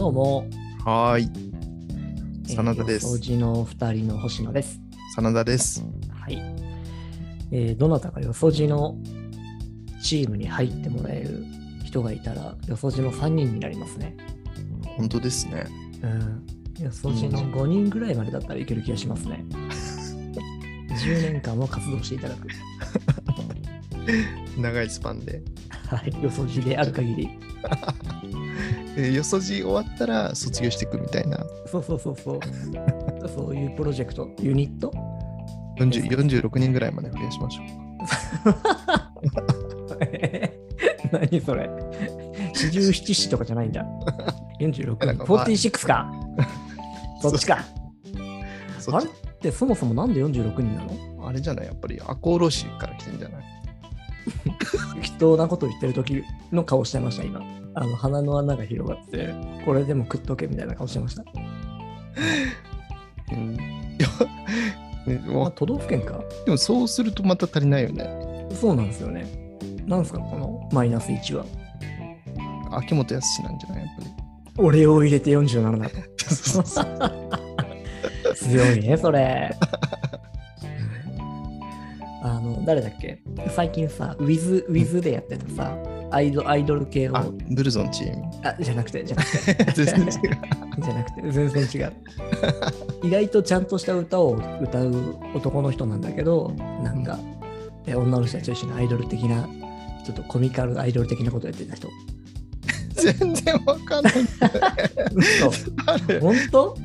どうも。はーい。真田ですえー掃除の二人の星野です。真田です。はい。えーどなたかよそじのチームに入ってもらえる人がいたら、よそじの3人になりますね。本当ですね。うん。よそじの5人ぐらいまでだったらいける気がしますね。10年間も活動していただく。長いスパンで。はい。よそじである限り。えーよそじ終わったら卒業していくみたいな。そうそうそうそう。そういうプロジェクト、ユニット？40 46人ぐらいまで増やしましょ 何それ四十七士とかじゃないんだ。46なんかまあ46か。そっちか。う。そっちあれってそもそもなんで46人なの？あれじゃない？やっぱり赤穂浪士から来てんじゃない？適当なこと言ってる時の顔してました、今。あの鼻の穴が広がって、これでも食っとけみたいな顔してました。うん。い や、ねまあ、わ都道府県か？でもそうするとまた足りないよね。そうなんですよね。なんですか、このマイナス1は。秋元康なんじゃない？やっぱり。俺を入れて47だ 強いね、それ。あの、誰だっけ？最近さ、ウィズ、ウィズでやってたさ、アイドアイドル系を、ああ、ブルゾンチーム。じゃなくて、じゃなくて、全然違う。じゃなくて、全然違う。意外とちゃんとした歌を歌う男の人なんだけど、なんか、え女の人たちと一緒にアイドル的な、ちょっとコミカルアイドル的なことやってた人。全然わかんない。本当？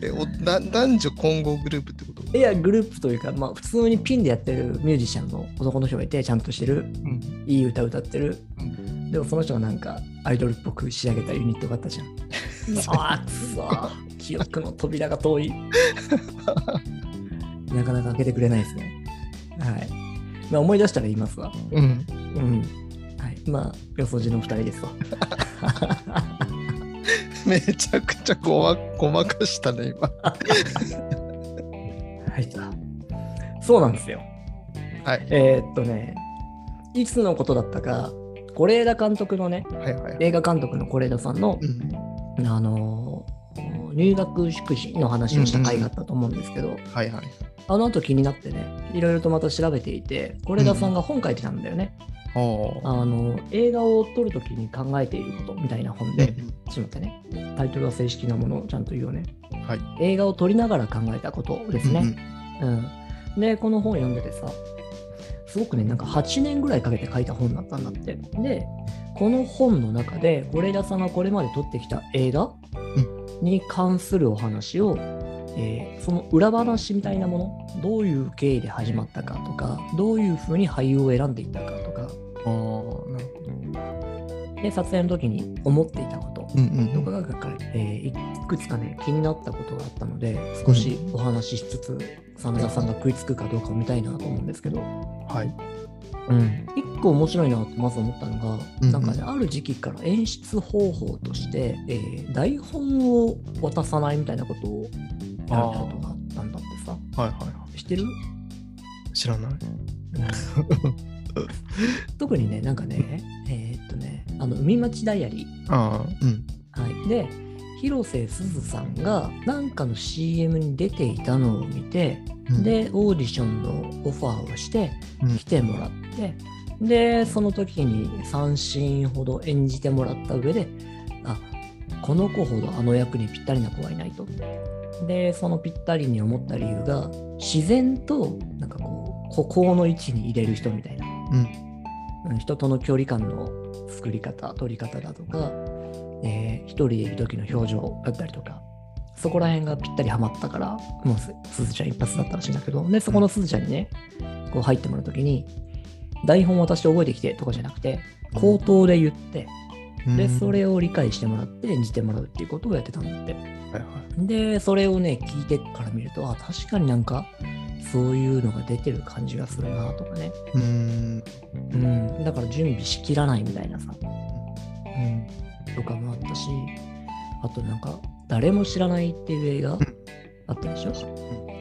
えおな男女混合グループっいや、グループというか、まあ、普通にピンでやってるミュージシャンの男の人がいて、ちゃんとしてる、うん。いい歌歌ってる。うんでもその人がなんかアイドルっぽく仕上げたユニットがあったじゃん。ああ、くそ記憶の扉が遠い。なかなか開けてくれないですね。はい。まあ、思い出したら言いますわ。うん。うん。はい。まあ、よそじの二人ですわ。めちゃくちゃごまごまかしたね、今。はい。そうなんですよ。はい。えーっとね、いつのことだったか、是枝監督のね、はいはい。映画監督の是枝さんのう、ん。あのー入学祝辞の話をした回があったと思うんですけど、はいはい。あの後気になってね、いろいろとまた調べていて、是枝さんが本書いてたんだよね。おーあの映画を撮るときに考えていることみたいな本で、ちょっと待ってね、タイトルは正式なものをちゃんと言うよね。はい。映画を撮りながら考えたことですね。うんで、この本読んでてさ、すごくね、なんか8年ぐらいかけて書いた本だったんだって。で、この本の中で、是枝さんがこれまで撮ってきた映画に関するお話を、えーその裏話みたいなもの、どういう経緯で始まったかとか、どういうふうに俳優を選んでいったかとか、うん。ああ、なるほど。で、撮影の時に思っていたことうんうんとかが書かれて、えーいくつかね、気になったことがあったので、少しお話ししつつ、真田さんが食いつくかどうかを見たいなと思うんですけど、はい。うん、一個面白いなってまず思ったのが、うんうんなんかね、ある時期から演出方法として、えー台本を渡さないみたいなことをやることがあったんだってさ、はいはい。は知ってる、い。知らない。特にね、なんかね、えーっとね、あの、海町ダイアリー、ああ、うん。はい、で広瀬すずさんがなんかの CM に出ていたのを見て、うん、でオーディションのオファーをしてうん。来てもらって、でその時に3シーンほど演じてもらった上であこの子ほどあの役にぴったりな子はいないとでそのぴったりに思った理由が自然となんかこう孤高の位置に入れる人みたいなうん。うん人との距離感の作り方、取り方だとか、えー一人でいる時の表情だったりとか、そこら辺がぴったりハマったから、もうすすずちゃん一発だったらしいんだけど、で、そこのすずちゃんにね、こう入ってもらう時に、台本渡して覚えてきてとかじゃなくて、口頭で言って、で、うんそれを理解してもらって演じてもらうっていうことをやってたんだって。はいはい。で、それをね、聞いてから見ると、あ、確かになんか、そういうのが出てる感じがするなとかね。うーん。うん、だから準備しきらないみたいなさ、うん、とかもあったし、あとなんか、誰も知らないっていう映画あったでしょ、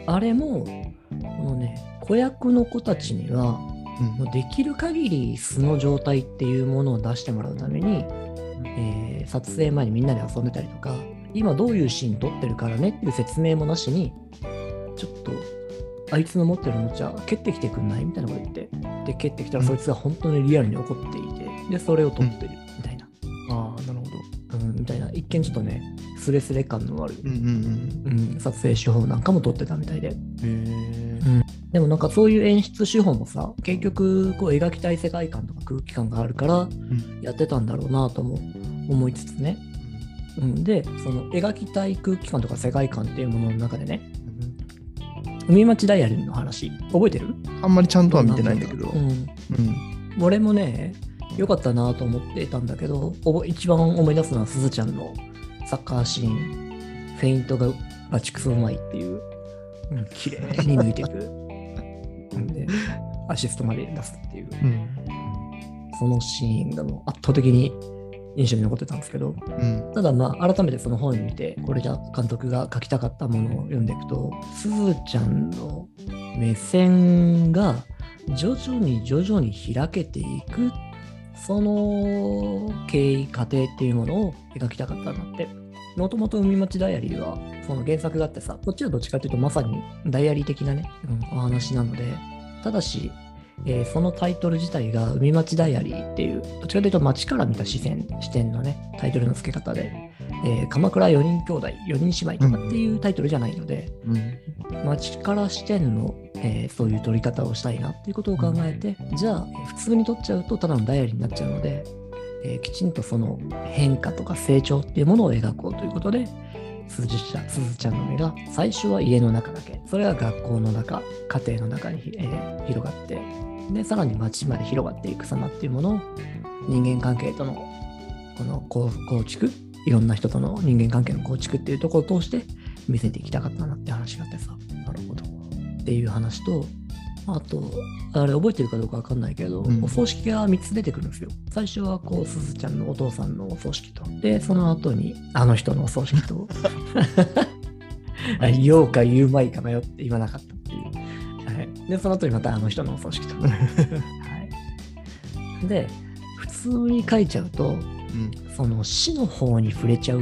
あれも、このね、子役の子たちには、うんもうできる限り素の状態っていうものを出してもらうために、えー撮影前にみんなで遊んでたりとか、今どういうシーン撮ってるからねっていう説明もなしに、ちょっと、あいつの持ってるおもちゃ蹴ってきてくんないみたいなこと言って、で、蹴ってきたらうん。そいつが本当にリアルに怒っていて、で、それを撮ってるみたいな、ああ、なるほど。うん、みたいな、一見ちょっとね、スレスレ感のある、うんうんうん、撮影手法なんかも撮ってたみたいで、うん。でもなんかそういう演出手法もさ、結局こう描きたい世界観とか空気感があるからうんやってたんだろうなとも思いつつね。うん、で、その描きたい空気感とか世界観っていうものの中でね、海町ダイアリーの話、覚えてる？あんまりちゃんとは見てないんだけど。ううん。ん。俺もね、良かったなと思ってたんだけど、一番思い出すのはすずちゃんのサッカーシーン、フェイントがバチクソうまいっていう、うん、綺麗に抜いていく。うんで、アシストまで出すっていう、うん。そのシーンがもう圧倒的に印象に残ってたんですけど、うん。ただまあ改めてその本を見て、これじゃ監督が書きたかったものを読んでいくと、すずちゃんの目線が徐々に徐々に開けていく、その経緯過程っていうものを描きたかったんだって。もともと海町ダイアリーは、その原作があってさ、こっちはどっちかっていうとまさにダイアリー的なね、うんお話なので、ただし、えーそのタイトル自体が海町ダイアリーっていう、どっちかというと街から見た視線、視点のね、タイトルの付け方で、えー鎌倉4人兄弟、4人姉妹とかっていうタイトルじゃないので、うん。街から視点の、えーそういう撮り方をしたいなっていうことを考えて、じゃあ、えー普通に撮っちゃうとただのダイアリーになっちゃうので、えーきちんとその変化とか成長っていうものを描こうということで、すずちゃんちゃんの目が最初は家の中だけ、それが学校の中、家庭の中に、えー広がって、で、さらに街まで広がっていく様っていうものを人間関係とのこの構築、いろんな人との人間関係の構築っていうところを通して見せていきたかったなって話があってさ。なるほど。っていう話と、あと、あれ覚えてるかどうかわかんないけど、うんお葬式が3つ出てくるんですよ。最初はこう、すずちゃんのお父さんのお葬式と、で、その後にあの人のお葬式と、あ言おうか言うまいか迷って言わなかったっていう。はい、で、その後にまたあの人のお葬式と。はい、で、普通に書いちゃうと、うん。その死の方に触れちゃう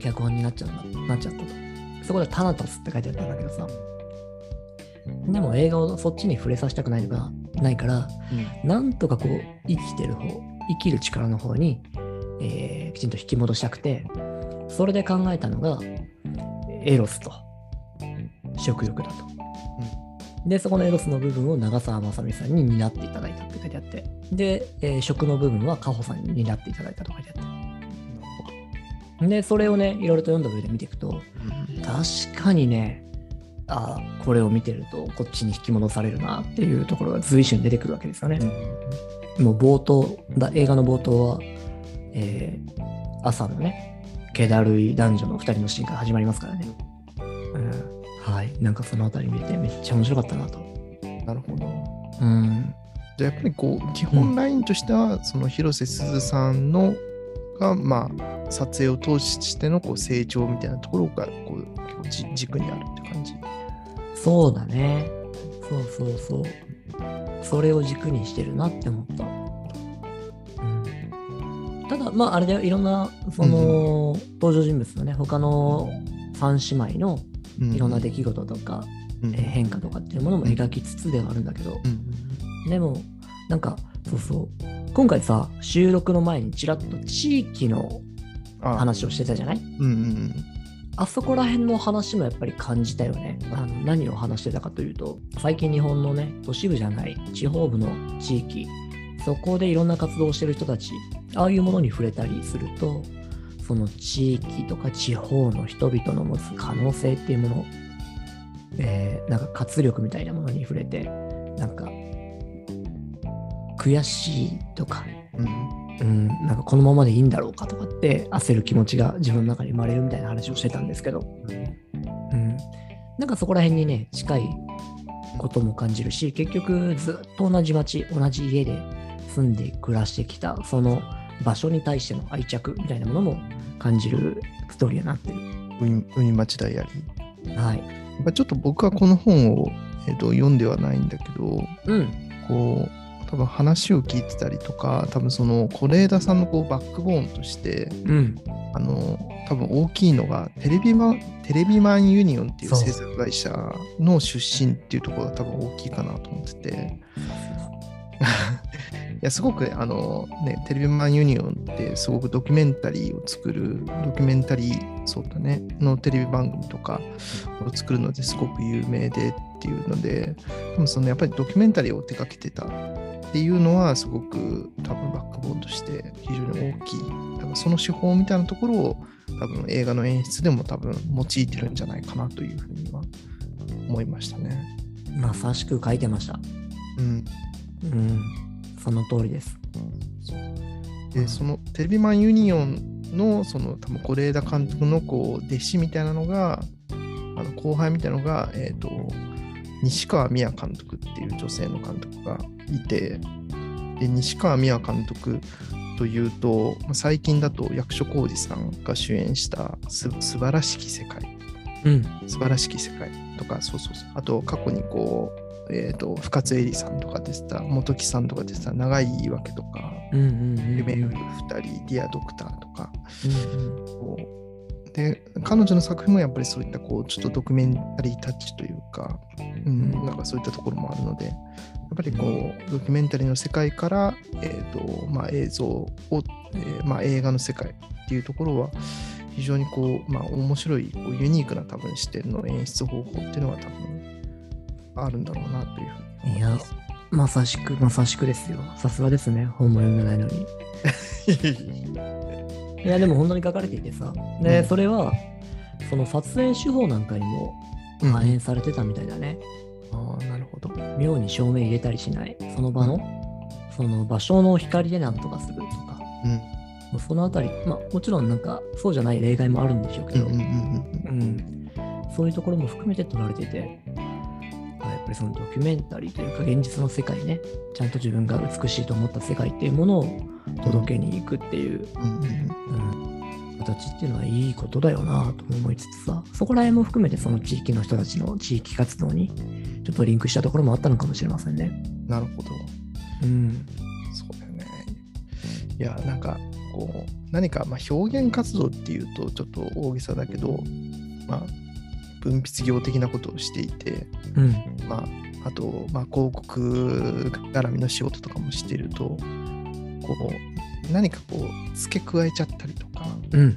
脚本になっちゃうななっちゃったと。そこでタナトスって書いてあったんだけどさ。でも映画をそっちに触れさせたくないのがないから、なんとかこう生きてる方、生きる力の方に、えーきちんと引き戻したくて、それで考えたのが、エロスと食欲だと。で、そこのエロスの部分を長澤まさみさんに担っていただいたって書いてあって、で、えー食の部分はカホさんに担っていただいたと書いてあって。で、それをね、いろいろと読んだ上で見ていくと、確かにね、ああ、これを見てると、こっちに引き戻されるなっていうところが随所に出てくるわけですよね。もう冒頭だ、映画の冒頭は、えー朝のね、気だるい男女の2人のシーンから始まりますからね。うん、はい。なんかそのあたり見てめっちゃ面白かったなと。なるほど。うん。じゃあやっぱりこう、基本ラインとしては、その広瀬すずさんのが、まあ、撮影を通してのこう成長みたいなところがこう結構じ軸にあるって感じ。そうだね。そうそうそう。それを軸にしてるなって思った。うん、ただ、まあ、あれだよ、いろんな、その、登場人物のね、他の3姉妹のいろんな出来事とか、うんえー変化とかっていうものも描きつつではあるんだけど、うんでも、なんか、そうそう、今回さ、収録の前にちらっと地域のあ話をしてたじゃない？うんうんあそこら辺の話もやっぱり感じたよね。あ。の何を話してたかというと、最近日本のね、都市部じゃない地方部の地域、そこでいろんな活動をしてる人たち、ああいうものに触れたりすると、その地域とか地方の人々の持つ可能性っていうもの、えーなんか活力みたいなものに触れて、なんか、悔しいとか、うんうん、なんかこのままでいいんだろうかとかって焦る気持ちが自分の中に生まれるみたいな話をしてたんですけど、うん、なんかそこら辺にね近いことも感じるし結局ずっと同じ町同じ家で住んで暮らしてきたその場所に対しての愛着みたいなものも感じるストーリーになってる。海海町ダイアリー。はい。ちょっと僕はこの本を、えっと読んではないんだけど、うん。こう、多分話を聞いてたりとか多分その是枝さんのこうバックボーンとしてうん。あの多分大きいのがテレビマンテレビマンユニオンっていう制作会社の出身っていうところが多分大きいかなと思ってて いやすごくねあのねテレビマンユニオンってすごくドキュメンタリーを作るドキュメンタリーそうだねのテレビ番組とかを作るのですごく有名でっていうので多分そのやっぱりドキュメンタリーを手掛けてたっていうのはすごく多分バックボーンとして非常に大きい多分その手法みたいなところを多分映画の演出でも多分用いてるんじゃないかなというふうには思いましたね。まさしく書いてました。うん、うん。その通りです。でそのテレビマンユニオンのその多分是枝監督のこう弟子みたいなのがあの後輩みたいなのが、えー、と西川美也監督っていう女性の監督がいてで西川美也監督というとまあ最近だと役所広司さんが主演したす「素晴らしき世界」うん。素晴らしき世界とか、そうそうそう。あと、過去にこう、えっ、と、深津絵里さんとかでした、本木さんとかでした、長い言い訳とか、うんうんうん。夢より二人、ディアドクターとか、うんうんこうで、彼女の作品もやっぱりそういった、こう、ちょっとドキュメンタリータッチというか、うん、なんかそういったところもあるので、やっぱりこう、ドキュメンタリーの世界から、えっ、と、まあ、映像を、えーまあ、映画の世界っていうところは、非常にこう、まあ、面白い、こうユニークな多分視点の演出方法っていうのは多分あるんだろうなというふうにいや、まさしく、まさしくですよ。さすがですね。本も読んでないのに。いや、でも本当に書かれていてさ。で、うんそれは、その撮影手法なんかにもうん反映されてたみたいだね。ああ、なるほど。妙に照明入れたりしない。その場の、その場所の光でなんとかするとか。うん。そのあたり、まあもちろんなんかそうじゃない例外もあるんでしょうけど、うんうんうんうん、そういうところも含めて撮られていて、ぱりそのドキュメンタリーというか現実の世界ね、ちゃんと自分が美しいと思った世界っていうものを届けに行くっていう、うん形っていうのはいいことだよなとも思いつつさ、そこら辺も含めてその地域の人たちの地域活動にちょっとリンクしたところもあったのかもしれませんね。なるほど。うん。そうだよね。いや、なんか、こう、何か、まあ、表現活動っていうとちょっと大げさだけど、まあ、分泌業的なことをしていて、うん。まあ、あと、まあ、広告絡みの仕事とかもしていると、こう、何かこう、付け加えちゃったりとか、うん。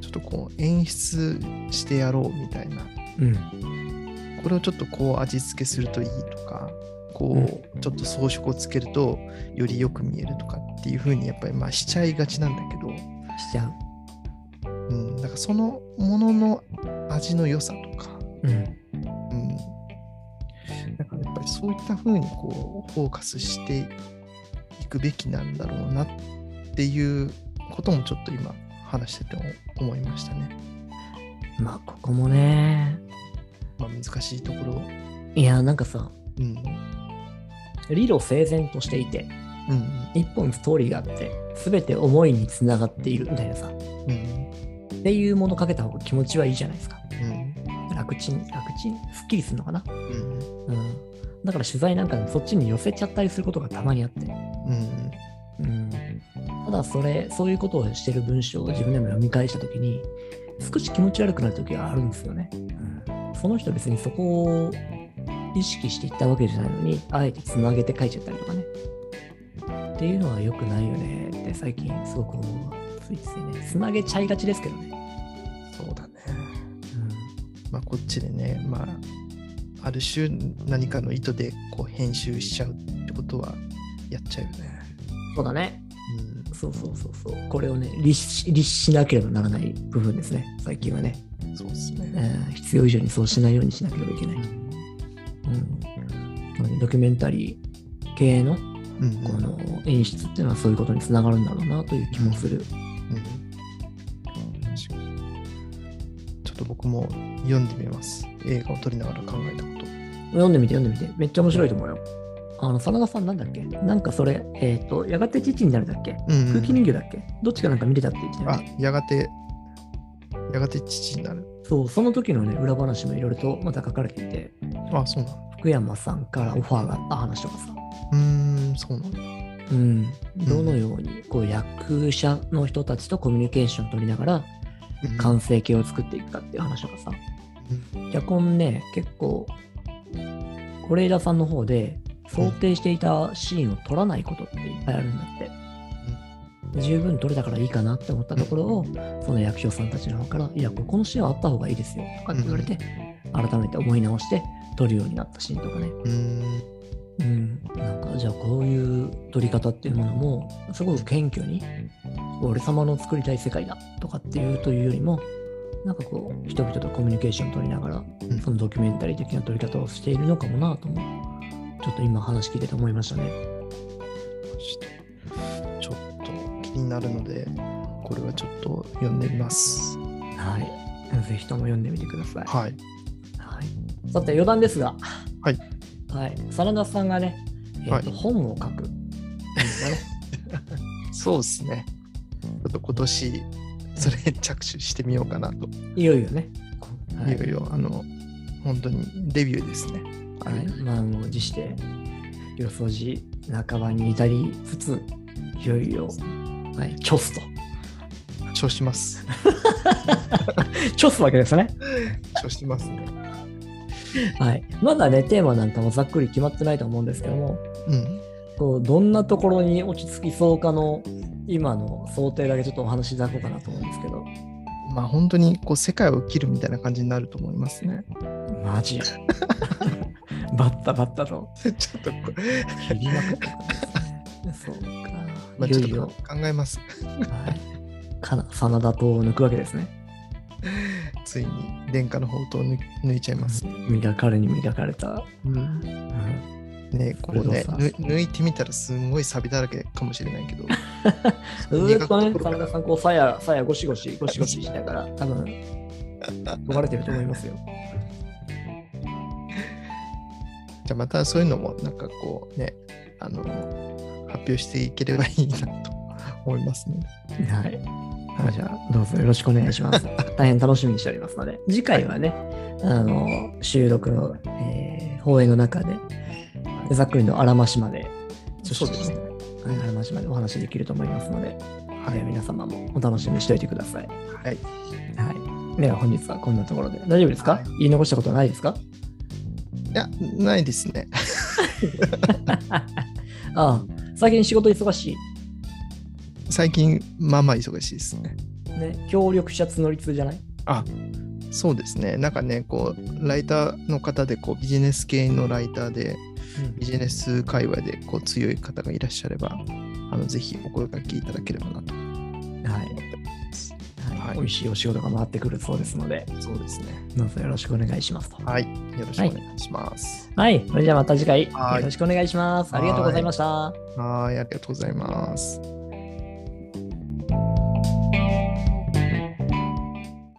ちょっとこう、演出してやろうみたいな、うん。これをちょっとこう味付けするといいとか、こう、ちょっと装飾をつけるとよりよく見えるとかっていう風にやっぱりまあしちゃいがちなんだけど、しちゃう。うん、だからそのものの味の良さとか、うん。うん、だからやっぱりそういった風にこうフォーカスしていくべきなんだろうなっていうこともちょっと今話してて思いましたね。まあ、ここもね、まあ難しいところ。いや、なんかさ、うん。理路整然としていて、うん。一本ストーリーがあって、すべて思いにつながっているみたいなさ、うん。っていうものかけた方が気持ちはいいじゃないですか。うん。楽ちん、楽ちん、すっきりするのかな？うん。うん。だから取材なんかそっちに寄せちゃったりすることがたまにあって。うん。うん。ただ、それ、そういうことをしてる文章を自分でも読み返したときに、少し気持ち悪くなるときはあるんですよね。その人別にそこを意識していったわけじゃないのに、あえてつなげて書いちゃったりとかね。っていうのは良くないよねって最近すごく思うわ。ついついね。つなげちゃいがちですけどね。こっちでね、まあ、ある種何かの意図でこう編集しちゃうってことはやっちゃうよね。そうだね。うん。そうそうそうそう。これをね、律し律しなければならない部分ですね。最近はね。そうですね。えー必要以上にそうしないようにしなければいけない。うん。ドキュメンタリー系のうんこの演出っていうのはそういうことにつながるんだろうなという気もする。うんと僕も読んでみます。映画を撮りながら考えたこと。読んでみて読んでみて。めっちゃ面白いと思うよ。あの、真田さんなんだっけ？なんかそれ、えっ、と、やがて父になるだっけ？うんうん空気人形だっけ？どっちかなんか見れたって言ってたよあね。、やがて、やがて父になる。そう、その時のね、裏話もいろいろとまた書かれていて、あ、そうなの。福山さんからオファーがあった話とかさ、うーん、そうなんだ。うん、どのようにこう役者の人たちとコミュニケーションを取りながらうん完成形を作っていくかっていう話とかさ、脚本ね、結構、是枝さんの方で想定していたシーンを撮らないことっていっぱいあるんだって。で十分撮れたからいいかなって思ったところを、その役所さんたちの方から、いや、ここのシーンはあった方がいいですよとかって言われて、改めて思い直して撮るようになったシーンとかね。うん、なんかじゃあこういう撮り方っていうものもすごく謙虚に俺様の作りたい世界だとかっていうというよりもなんかこう人々とコミュニケーションを取りながらんそのドキュメンタリー的な撮り方をしているのかもなともちょっと今話聞いてて思いましたね。ちょっと気になるので、これはちょっと読んでみます。はい。ぜひとも読んでみてください。はい。はい、さて余談ですが、はい。はい。真田さんがね、えーとは本を書く。そうですね。ちょっと今年、それに着手してみようかなと。いよいよね。はいいよいよ、あの、本当にデビューですね。はい、満を持して、よそじ半ばに至りつつ、いよいよ、はい、チョスと。調します。チョスわけですね。調しますね。はい。まだね、テーマなんかもざっくり決まってないと思うんですけども、うん。こうどんなところに落ち着きそうかの今の想定だけちょっとお話しいただこうかなと思うんですけど、まあ本当にこう世界を切るみたいな感じになると思いますね。マジ？バッタバッタと ちょっとこれ、切りまくって感じですね。そうか。まあ、ちょっと考えます。はい。かな、真田とを抜くわけですね。ついに殿下の宝刀を抜抜いちゃいます。磨かれに磨かれた。うん、うんねこうね抜いてみたらすんごいサビだらけかもしれないけど。ずーっとね、真田さん、こう、さや、さやゴシゴシ、ゴシゴシしながら、多分、解かれてると思いますよ。じゃあまたそういうのもなんかこうね、あの、発表していければいいなと思いますね。はい。じゃあ、どうぞよろしくお願いします。大変楽しみにしておりますので、次回はね、あの、収録の、えー放映の中で、ざっくりのあらましまで、そうですね。はいあらましまでお話できると思いますので、ははいい、皆様もお楽しみにしておいてください。はい。はい。では本日はこんなところで大丈夫ですか、はい言い残したことはないですか？いや、ないですね。ああ、最近仕事忙し最近、まあまあ忙しいですね。い。ね、協力者募り通じゃない？あそうですね。なんかね、こう、ライターの方で、こう、ビジネス系のライターで、ビジネス界隈でこう強い方がいらっしゃれば、あのぜひお声掛けいただければなとはい。思ってます。はいはい美味しいお仕事が回ってくるそうですので、そうですね。どうぞよろしくお願いしますと。はい。よろしくお願いします。はい。それじゃあまた次回よはいろしくお願いします。ありがとうございました。はい、ありがとうございます。